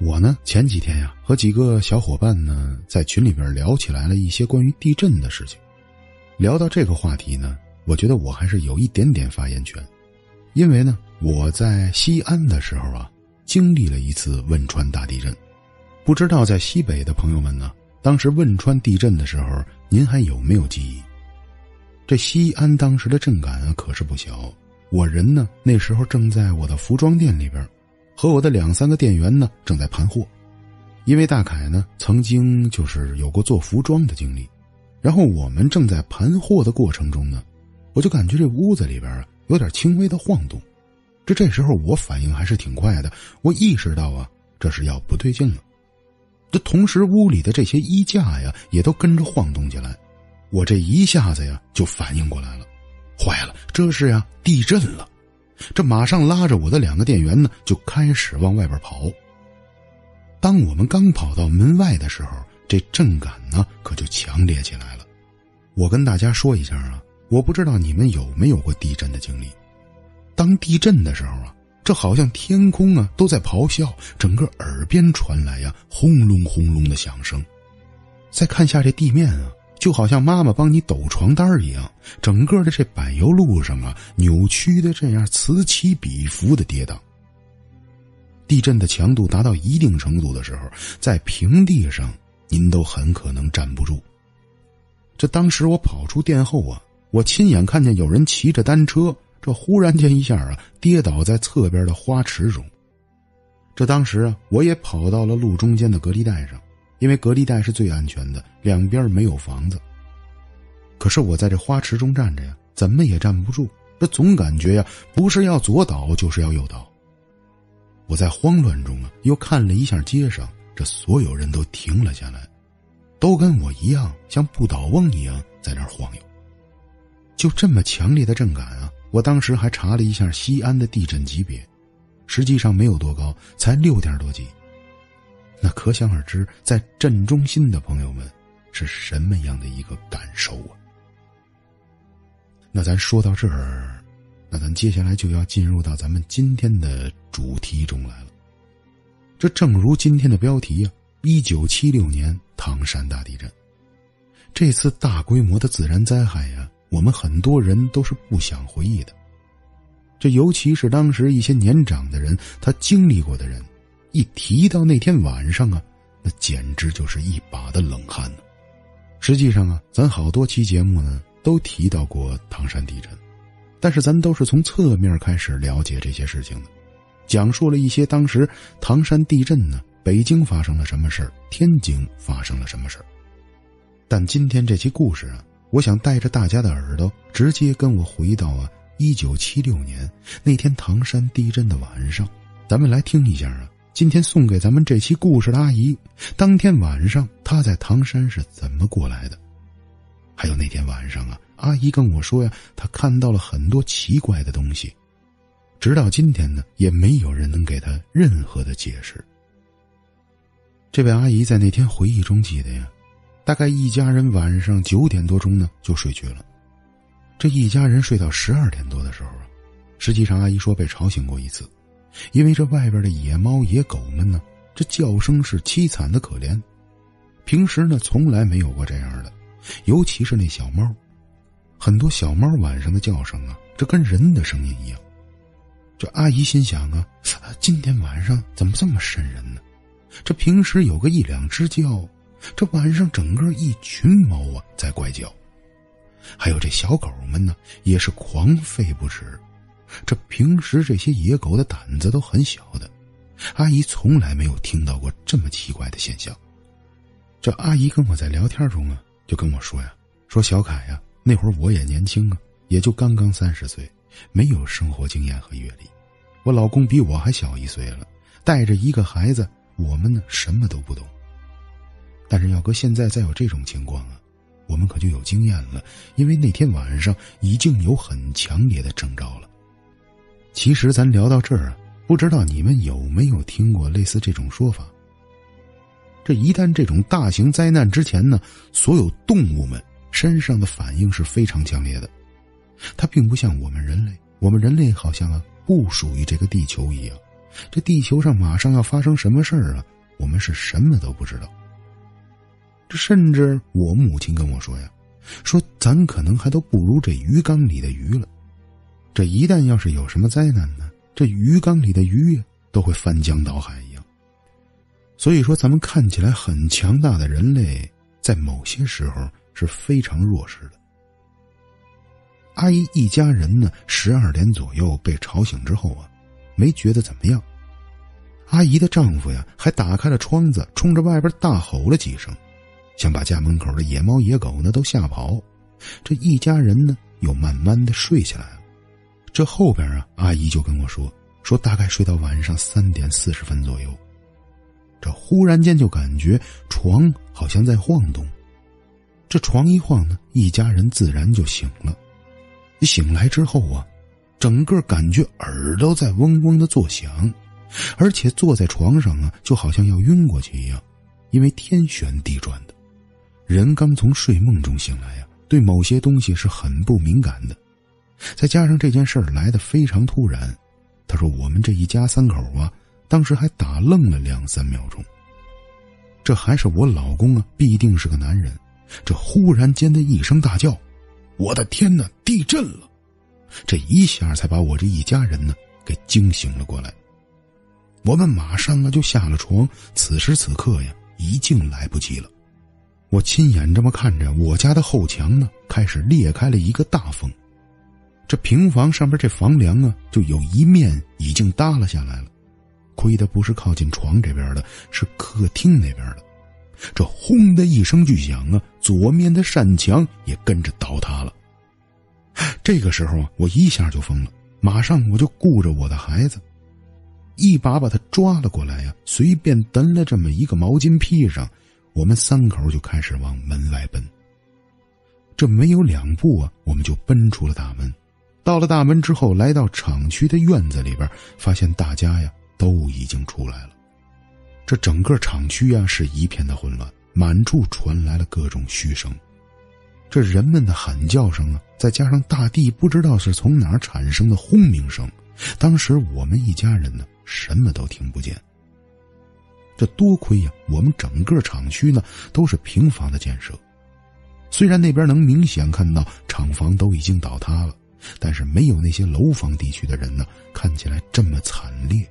我呢，前几天呀，和几个小伙伴呢，在群里边聊起来了一些关于地震的事情。聊到这个话题呢，我觉得我还是有一点点发言权，因为呢，我在西安的时候啊，经历了一次汶川大地震。不知道在西北的朋友们呢，当时汶川地震的时候，您还有没有记忆？这西安当时的震感，可是不小。我人呢，那时候正在我的服装店里边。和我的两三个店员呢，正在盘货，因为大凯呢曾经就是有过做服装的经历，然后我们正在盘货的过程中呢，我就感觉这屋子里边啊有点轻微的晃动，这这时候我反应还是挺快的，我意识到啊这是要不对劲了，这同时屋里的这些衣架呀也都跟着晃动起来，我这一下子呀就反应过来了，坏了，这是呀地震了。这马上拉着我的两个店员呢，就开始往外边跑。当我们刚跑到门外的时候，这震感呢可就强烈起来了。我跟大家说一下啊，我不知道你们有没有过地震的经历。当地震的时候啊，这好像天空啊都在咆哮，整个耳边传来呀轰隆轰隆的响声。再看下这地面啊。就好像妈妈帮你抖床单一样，整个的这柏油路上啊，扭曲的这样此起彼伏的跌宕。地震的强度达到一定程度的时候，在平地上您都很可能站不住。这当时我跑出店后啊，我亲眼看见有人骑着单车，这忽然间一下啊，跌倒在侧边的花池中。这当时啊，我也跑到了路中间的隔离带上。因为隔离带是最安全的，两边没有房子。可是我在这花池中站着呀，怎么也站不住。这总感觉呀，不是要左倒，就是要右倒。我在慌乱中啊，又看了一下街上，这所有人都停了下来，都跟我一样，像不倒翁一样在那儿晃悠。就这么强烈的震感啊！我当时还查了一下西安的地震级别，实际上没有多高，才六点多级。那可想而知，在镇中心的朋友们是什么样的一个感受啊？那咱说到这儿，那咱接下来就要进入到咱们今天的主题中来了。这正如今天的标题啊，一九七六年唐山大地震。这次大规模的自然灾害呀，我们很多人都是不想回忆的。这尤其是当时一些年长的人，他经历过的人。一提到那天晚上啊，那简直就是一把的冷汗呢。实际上啊，咱好多期节目呢都提到过唐山地震，但是咱都是从侧面开始了解这些事情的，讲述了一些当时唐山地震呢，北京发生了什么事，天津发生了什么事。但今天这期故事啊，我想带着大家的耳朵，直接跟我回到啊一九七六年那天唐山地震的晚上，咱们来听一下啊。今天送给咱们这期故事的阿姨，当天晚上她在唐山是怎么过来的？还有那天晚上啊，阿姨跟我说呀，她看到了很多奇怪的东西，直到今天呢，也没有人能给她任何的解释。这位阿姨在那天回忆中记得呀，大概一家人晚上九点多钟呢就睡去了，这一家人睡到十二点多的时候啊，实际上阿姨说被吵醒过一次。因为这外边的野猫野狗们呢，这叫声是凄惨的可怜。平时呢，从来没有过这样的，尤其是那小猫，很多小猫晚上的叫声啊，这跟人的声音一样。这阿姨心想啊，今天晚上怎么这么瘆人呢？这平时有个一两只叫，这晚上整个一群猫啊在怪叫，还有这小狗们呢，也是狂吠不止。这平时这些野狗的胆子都很小的，阿姨从来没有听到过这么奇怪的现象。这阿姨跟我在聊天中啊，就跟我说呀：“说小凯呀，那会儿我也年轻啊，也就刚刚三十岁，没有生活经验和阅历。我老公比我还小一岁了，带着一个孩子，我们呢什么都不懂。但是要搁现在再有这种情况啊，我们可就有经验了，因为那天晚上已经有很强烈的征兆了。”其实咱聊到这儿啊，不知道你们有没有听过类似这种说法？这一旦这种大型灾难之前呢，所有动物们身上的反应是非常强烈的。它并不像我们人类，我们人类好像啊不属于这个地球一样，这地球上马上要发生什么事儿啊？我们是什么都不知道。这甚至我母亲跟我说呀，说咱可能还都不如这鱼缸里的鱼了。这一旦要是有什么灾难呢，这鱼缸里的鱼都会翻江倒海一样。所以说，咱们看起来很强大的人类，在某些时候是非常弱势的。阿姨一家人呢，十二点左右被吵醒之后啊，没觉得怎么样。阿姨的丈夫呀，还打开了窗子，冲着外边大吼了几声，想把家门口的野猫野狗呢都吓跑。这一家人呢，又慢慢的睡起来了。这后边啊，阿姨就跟我说，说大概睡到晚上三点四十分左右，这忽然间就感觉床好像在晃动。这床一晃呢，一家人自然就醒了。醒来之后啊，整个感觉耳朵在嗡嗡的作响。而且坐在床上啊，就好像要晕过去一样，因为天旋地转的。人刚从睡梦中醒来呀，对某些东西是很不敏感的。再加上这件事儿来的非常突然，他说我们这一家三口啊，当时还打愣了两三秒钟。这还是我老公啊，必定是个男人。这忽然间的一声大叫：“我的天哪，地震了！”这一下才把我这一家人呢给惊醒了过来。我们马上啊就下了床，此时此刻呀，已经来不及了。我亲眼这么看着我家的后墙呢，开始裂开了一个大缝。这平房上边这房梁啊，就有一面已经耷拉下来了。亏的不是靠近床这边的，是客厅那边的。这轰的一声巨响啊，左面的扇墙也跟着倒塌了。这个时候啊，我一下就疯了，马上我就顾着我的孩子。一把把他抓了过来呀，随便蹬了这么一个毛巾披上，我们三口就开始往门外奔。这没有两步啊，我们就奔出了大门。到了大门之后，来到厂区的院子里边，发现大家呀都已经出来了。这整个厂区呀是一片的混乱，满处传来了各种嘘声，这人们的喊叫声啊，再加上大地不知道是从哪产生的轰鸣声，当时我们一家人呢。什么都听不见。这多亏呀，我们整个厂区呢都是平房的建设，虽然那边能明显看到厂房都已经倒塌了，但是没有那些楼房地区的人呢看起来这么惨烈。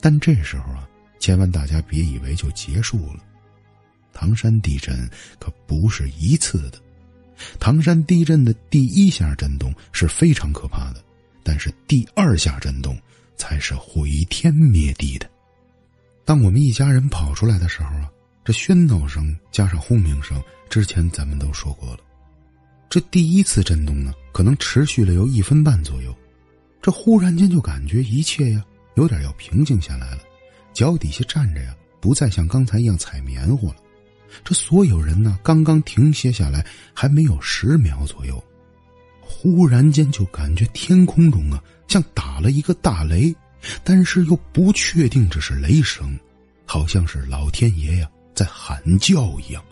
但这时候啊，千万大家别以为就结束了。唐山地震可不是一次的，唐山地震的第一下震动是非常可怕的，但是第二下震动。才是毁天灭地的。当我们一家人跑出来的时候啊，这喧闹声加上轰鸣声，之前咱们都说过了。这第一次震动呢，可能持续了有一分半左右。这忽然间就感觉一切呀，有点要平静下来了。脚底下站着呀，不再像刚才一样踩棉花了。这所有人呢，刚刚停歇下来，还没有十秒左右。忽然间就感觉天空中啊，像打了一个大雷，但是又不确定这是雷声，好像是老天爷呀在喊叫一样。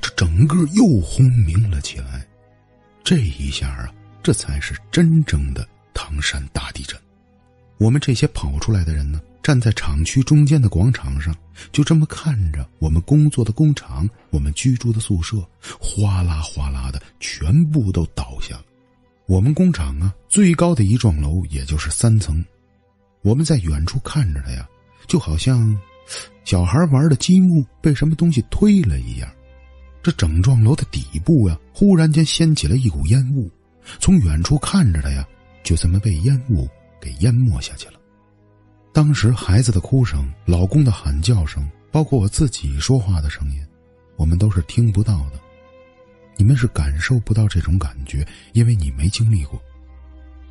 这整个又轰鸣了起来，这一下啊，这才是真正的唐山大地震。我们这些跑出来的人呢，站在厂区中间的广场上，就这么看着我们工作的工厂、我们居住的宿舍，哗啦哗啦的全部都倒下了。我们工厂啊，最高的一幢楼也就是三层，我们在远处看着它呀，就好像小孩玩的积木被什么东西推了一样。这整幢楼的底部呀，忽然间掀起了一股烟雾，从远处看着它呀，就这么被烟雾给淹没下去了。当时孩子的哭声、老公的喊叫声，包括我自己说话的声音，我们都是听不到的。你们是感受不到这种感觉，因为你没经历过。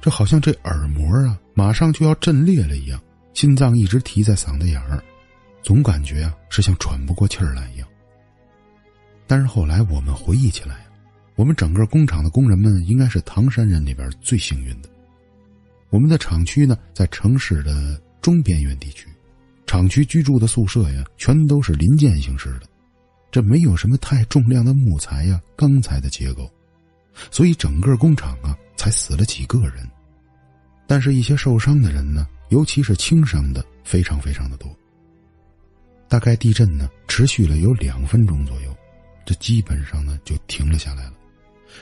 这好像这耳膜啊，马上就要震裂了一样，心脏一直提在嗓子眼儿，总感觉啊是像喘不过气儿来一样。但是后来我们回忆起来，我们整个工厂的工人们应该是唐山人里边最幸运的。我们的厂区呢，在城市的中边缘地区，厂区居住的宿舍呀，全都是临建形式的。这没有什么太重量的木材呀、钢材的结构，所以整个工厂啊才死了几个人。但是，一些受伤的人呢，尤其是轻伤的非常非常的多。大概地震呢持续了有两分钟左右，这基本上呢就停了下来了。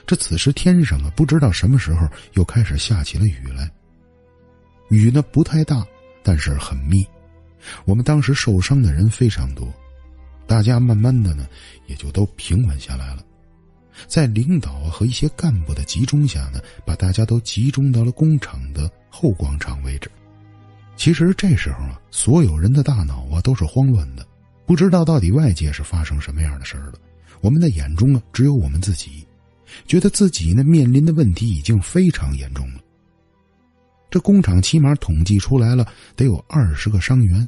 这此时天上啊不知道什么时候又开始下起了雨来。雨呢不太大，但是很密。我们当时受伤的人非常多，大家慢慢的呢也就都平稳下来了。在领导和一些干部的集中下呢，把大家都集中到了工厂的后广场位置。其实这时候啊，所有人的大脑啊都是慌乱的，不知道到底外界是发生什么样的事儿了。我们的眼中啊只有我们自己，觉得自己呢面临的问题已经非常严重了。这工厂起码统计出来了得有二十个伤员，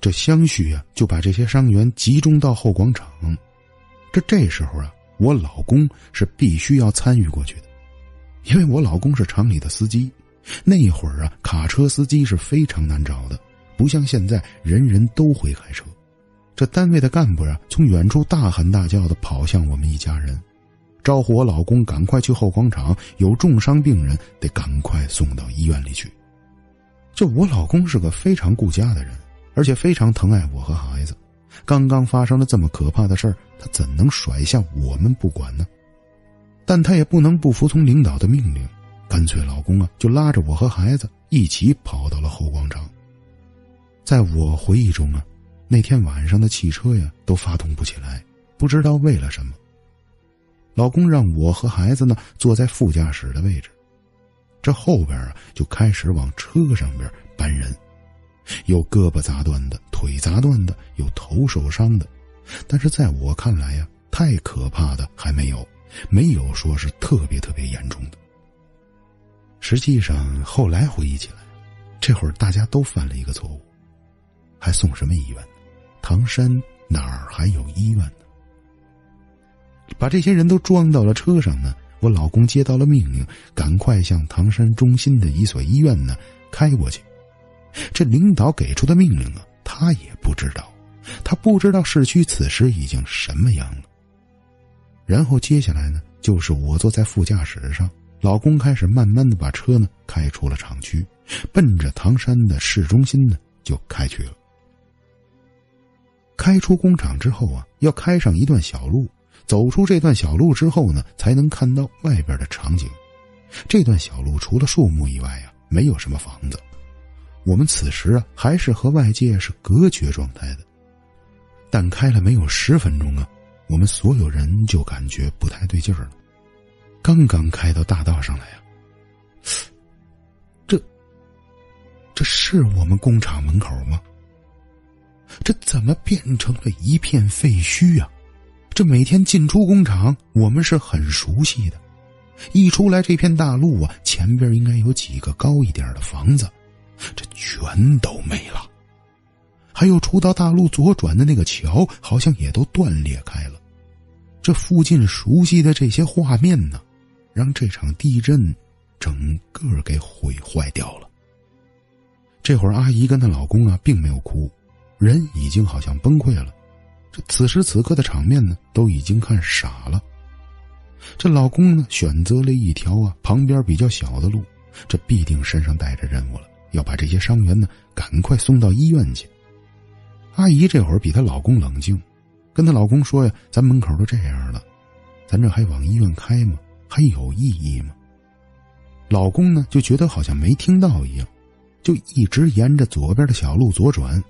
这相续啊就把这些伤员集中到后广场。这这时候啊。我老公是必须要参与过去的，因为我老公是厂里的司机。那会儿啊，卡车司机是非常难找的，不像现在人人都会开车。这单位的干部啊，从远处大喊大叫的跑向我们一家人，招呼我老公赶快去后广场，有重伤病人得赶快送到医院里去。就我老公是个非常顾家的人，而且非常疼爱我和孩子。刚刚发生了这么可怕的事儿，他怎能甩下我们不管呢？但他也不能不服从领导的命令，干脆老公啊就拉着我和孩子一起跑到了后广场。在我回忆中啊，那天晚上的汽车呀都发动不起来，不知道为了什么。老公让我和孩子呢坐在副驾驶的位置，这后边啊就开始往车上边搬人。有胳膊砸断的，腿砸断的，有头受伤的，但是在我看来呀，太可怕的还没有，没有说是特别特别严重的。实际上后来回忆起来，这会儿大家都犯了一个错误，还送什么医院？唐山哪儿还有医院呢？把这些人都装到了车上呢，我老公接到了命令，赶快向唐山中心的一所医院呢开过去。这领导给出的命令啊，他也不知道，他不知道市区此时已经什么样了。然后接下来呢，就是我坐在副驾驶上，老公开始慢慢的把车呢开出了厂区，奔着唐山的市中心呢就开去了。开出工厂之后啊，要开上一段小路，走出这段小路之后呢，才能看到外边的场景。这段小路除了树木以外啊，没有什么房子。我们此时啊，还是和外界是隔绝状态的。但开了没有十分钟啊，我们所有人就感觉不太对劲儿了。刚刚开到大道上来啊，这这是我们工厂门口吗？这怎么变成了一片废墟啊？这每天进出工厂，我们是很熟悉的。一出来这片大路啊，前边应该有几个高一点的房子。这全都没了，还有出到大路左转的那个桥，好像也都断裂开了。这附近熟悉的这些画面呢，让这场地震整个给毁坏掉了。这会儿，阿姨跟她老公啊，并没有哭，人已经好像崩溃了。这此时此刻的场面呢，都已经看傻了。这老公呢，选择了一条啊旁边比较小的路，这必定身上带着任务了。要把这些伤员呢赶快送到医院去。阿姨这会儿比她老公冷静，跟她老公说呀：“咱门口都这样了，咱这还往医院开吗？还有意义吗？”老公呢就觉得好像没听到一样，就一直沿着左边的小路左转，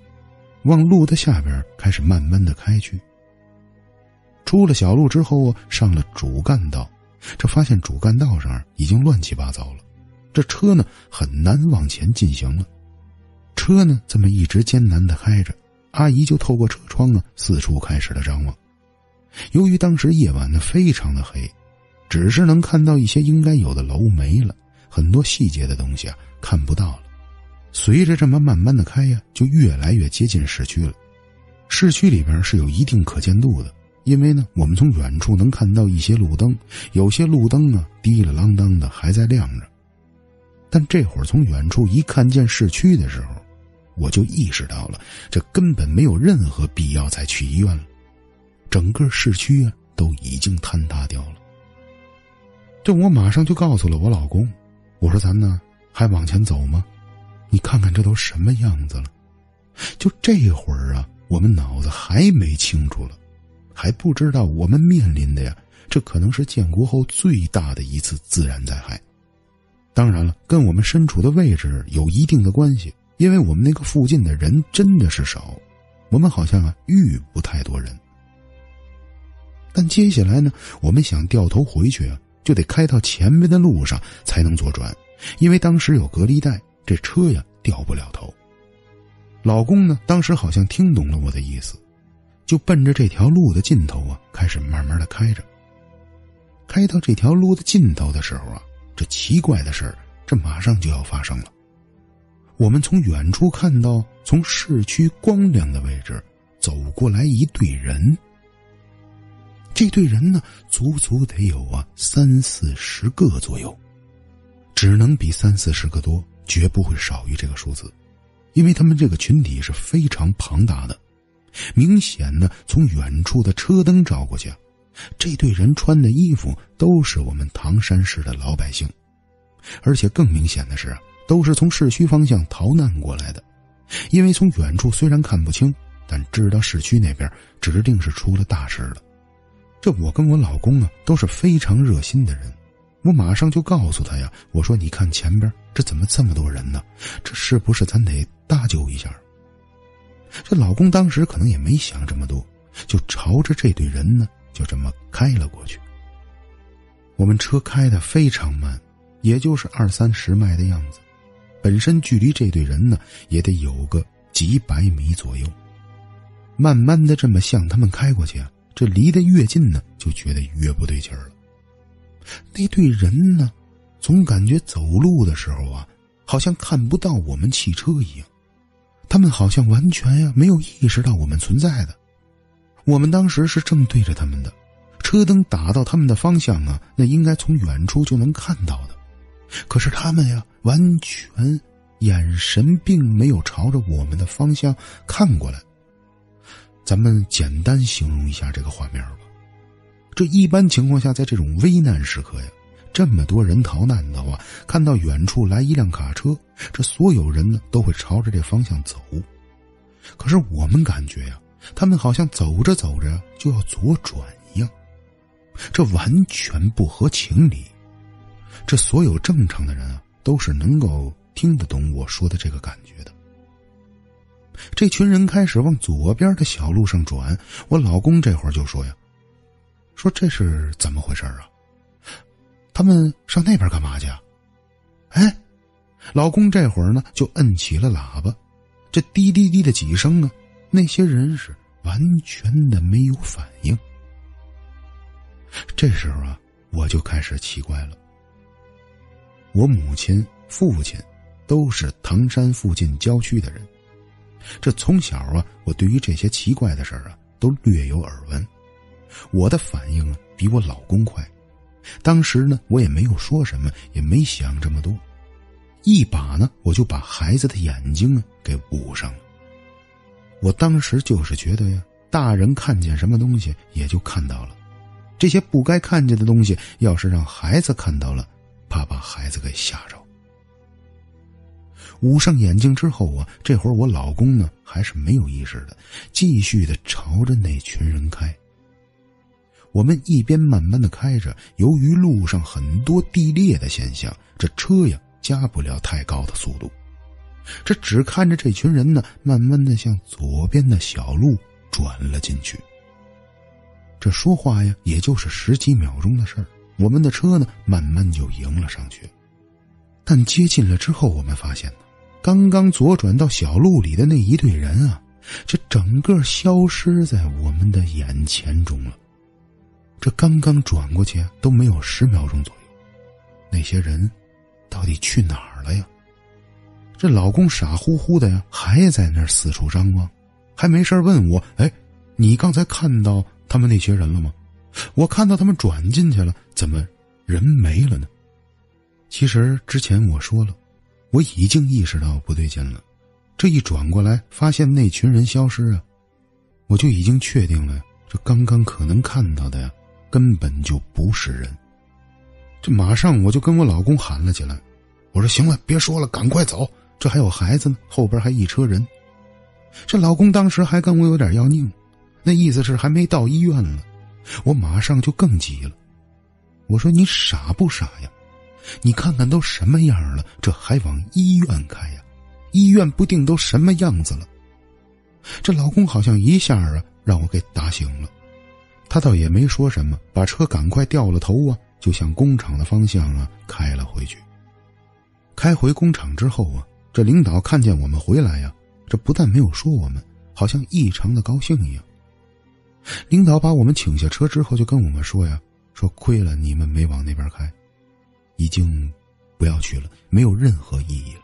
往路的下边开始慢慢的开去。出了小路之后，上了主干道，这发现主干道上已经乱七八糟了。这车呢很难往前进行了，车呢这么一直艰难的开着，阿姨就透过车窗啊四处开始了张望。由于当时夜晚呢非常的黑，只是能看到一些应该有的楼没了，很多细节的东西啊看不到了。随着这么慢慢的开呀，就越来越接近市区了。市区里边是有一定可见度的，因为呢我们从远处能看到一些路灯，有些路灯啊滴了啷当的还在亮着。但这会儿从远处一看见市区的时候，我就意识到了，这根本没有任何必要再去医院了。整个市区啊都已经坍塌掉了。这我马上就告诉了我老公，我说咱呢还往前走吗？你看看这都什么样子了？就这会儿啊，我们脑子还没清楚了，还不知道我们面临的呀，这可能是建国后最大的一次自然灾害。当然了，跟我们身处的位置有一定的关系，因为我们那个附近的人真的是少，我们好像啊遇不太多人。但接下来呢，我们想掉头回去啊，就得开到前面的路上才能左转，因为当时有隔离带，这车呀掉不了头。老公呢，当时好像听懂了我的意思，就奔着这条路的尽头啊，开始慢慢的开着。开到这条路的尽头的时候啊。这奇怪的事儿，这马上就要发生了。我们从远处看到，从市区光亮的位置走过来一队人。这队人呢，足足得有啊三四十个左右，只能比三四十个多，绝不会少于这个数字，因为他们这个群体是非常庞大的。明显呢，从远处的车灯照过去。这队人穿的衣服都是我们唐山市的老百姓，而且更明显的是，都是从市区方向逃难过来的。因为从远处虽然看不清，但知道市区那边指定是出了大事了。这我跟我老公啊都是非常热心的人，我马上就告诉他呀：“我说你看前边这怎么这么多人呢？这是不是咱得搭救一下？”这老公当时可能也没想这么多，就朝着这队人呢。就这么开了过去。我们车开的非常慢，也就是二三十迈的样子。本身距离这队人呢，也得有个几百米左右。慢慢的这么向他们开过去啊，这离得越近呢，就觉得越不对劲儿了。那队人呢，总感觉走路的时候啊，好像看不到我们汽车一样，他们好像完全呀没有意识到我们存在的。我们当时是正对着他们的，车灯打到他们的方向啊，那应该从远处就能看到的。可是他们呀，完全眼神并没有朝着我们的方向看过来。咱们简单形容一下这个画面吧。这一般情况下，在这种危难时刻呀，这么多人逃难的话，看到远处来一辆卡车，这所有人呢都会朝着这方向走。可是我们感觉呀。他们好像走着走着就要左转一样，这完全不合情理。这所有正常的人啊，都是能够听得懂我说的这个感觉的。这群人开始往左边的小路上转，我老公这会儿就说呀：“说这是怎么回事啊？他们上那边干嘛去？”啊？”哎，老公这会儿呢就摁起了喇叭，这滴滴滴的几声啊。那些人是完全的没有反应。这时候啊，我就开始奇怪了。我母亲、父亲都是唐山附近郊区的人，这从小啊，我对于这些奇怪的事儿啊，都略有耳闻。我的反应啊，比我老公快。当时呢，我也没有说什么，也没想这么多，一把呢，我就把孩子的眼睛啊给捂上了。我当时就是觉得呀，大人看见什么东西也就看到了，这些不该看见的东西，要是让孩子看到了，怕把孩子给吓着。捂上眼睛之后啊，这会儿我老公呢还是没有意识的，继续的朝着那群人开。我们一边慢慢的开着，由于路上很多地裂的现象，这车呀加不了太高的速度。这只看着这群人呢，慢慢的向左边的小路转了进去。这说话呀，也就是十几秒钟的事儿。我们的车呢，慢慢就迎了上去。但接近了之后，我们发现呢，刚刚左转到小路里的那一队人啊，这整个消失在我们的眼前中了。这刚刚转过去都没有十秒钟左右，那些人到底去哪儿了呀？这老公傻乎乎的呀，还在那儿四处张望，还没事问我：“哎，你刚才看到他们那些人了吗？我看到他们转进去了，怎么人没了呢？”其实之前我说了，我已经意识到不对劲了。这一转过来，发现那群人消失啊，我就已经确定了，这刚刚可能看到的呀，根本就不是人。这马上我就跟我老公喊了起来：“我说行了，别说了，赶快走。”这还有孩子呢，后边还一车人。这老公当时还跟我有点要拧，那意思是还没到医院呢。我马上就更急了，我说你傻不傻呀？你看看都什么样了，这还往医院开呀？医院不定都什么样子了？这老公好像一下啊让我给打醒了，他倒也没说什么，把车赶快掉了头啊，就向工厂的方向啊开了回去。开回工厂之后啊，这领导看见我们回来呀，这不但没有说我们，好像异常的高兴一样。领导把我们请下车之后，就跟我们说呀：“说亏了你们没往那边开，已经不要去了，没有任何意义了。”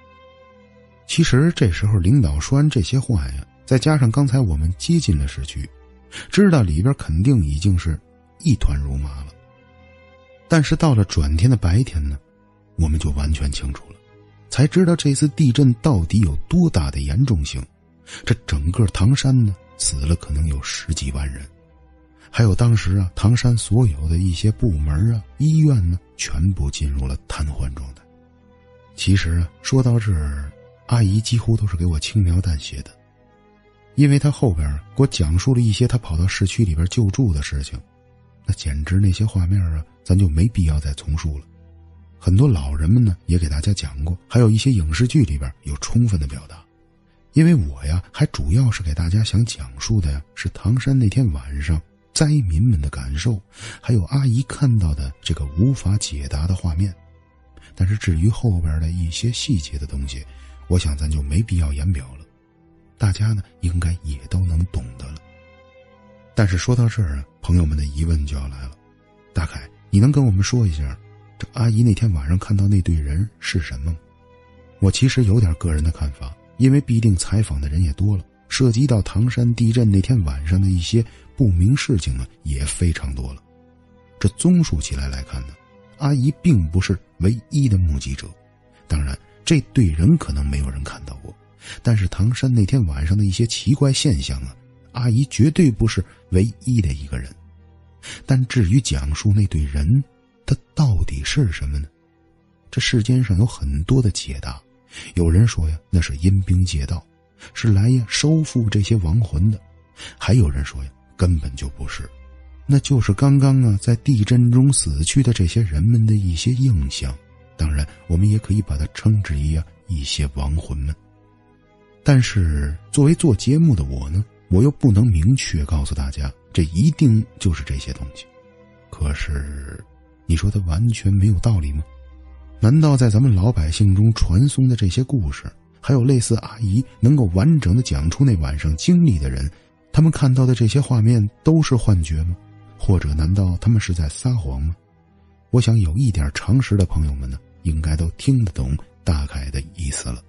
其实这时候领导说完这些话呀，再加上刚才我们接近了市区，知道里边肯定已经是一团如麻了。但是到了转天的白天呢，我们就完全清楚了。才知道这次地震到底有多大的严重性，这整个唐山呢死了可能有十几万人，还有当时啊唐山所有的一些部门啊医院呢全部进入了瘫痪状态。其实啊说到这儿，阿姨几乎都是给我轻描淡写的，因为他后边给我讲述了一些他跑到市区里边救助的事情，那简直那些画面啊咱就没必要再重述了。很多老人们呢也给大家讲过，还有一些影视剧里边有充分的表达。因为我呀，还主要是给大家想讲述的呀，是唐山那天晚上灾民们的感受，还有阿姨看到的这个无法解答的画面。但是至于后边的一些细节的东西，我想咱就没必要言表了，大家呢应该也都能懂得了。但是说到这儿啊，朋友们的疑问就要来了：大凯，你能跟我们说一下？这阿姨那天晚上看到那队人是什么？我其实有点个人的看法，因为必定采访的人也多了，涉及到唐山地震那天晚上的一些不明事情呢也非常多了。这综述起来来看呢，阿姨并不是唯一的目击者。当然，这对人可能没有人看到过，但是唐山那天晚上的一些奇怪现象啊，阿姨绝对不是唯一的一个人。但至于讲述那对人，他到底是什么呢？这世间上有很多的解答。有人说呀，那是阴兵借道，是来呀收复这些亡魂的；还有人说呀，根本就不是，那就是刚刚啊在地震中死去的这些人们的一些印象。当然，我们也可以把它称之为啊一些亡魂们。但是作为做节目的我呢，我又不能明确告诉大家，这一定就是这些东西。可是。你说的完全没有道理吗？难道在咱们老百姓中传颂的这些故事，还有类似阿姨能够完整的讲出那晚上经历的人，他们看到的这些画面都是幻觉吗？或者难道他们是在撒谎吗？我想有一点常识的朋友们呢，应该都听得懂大概的意思了。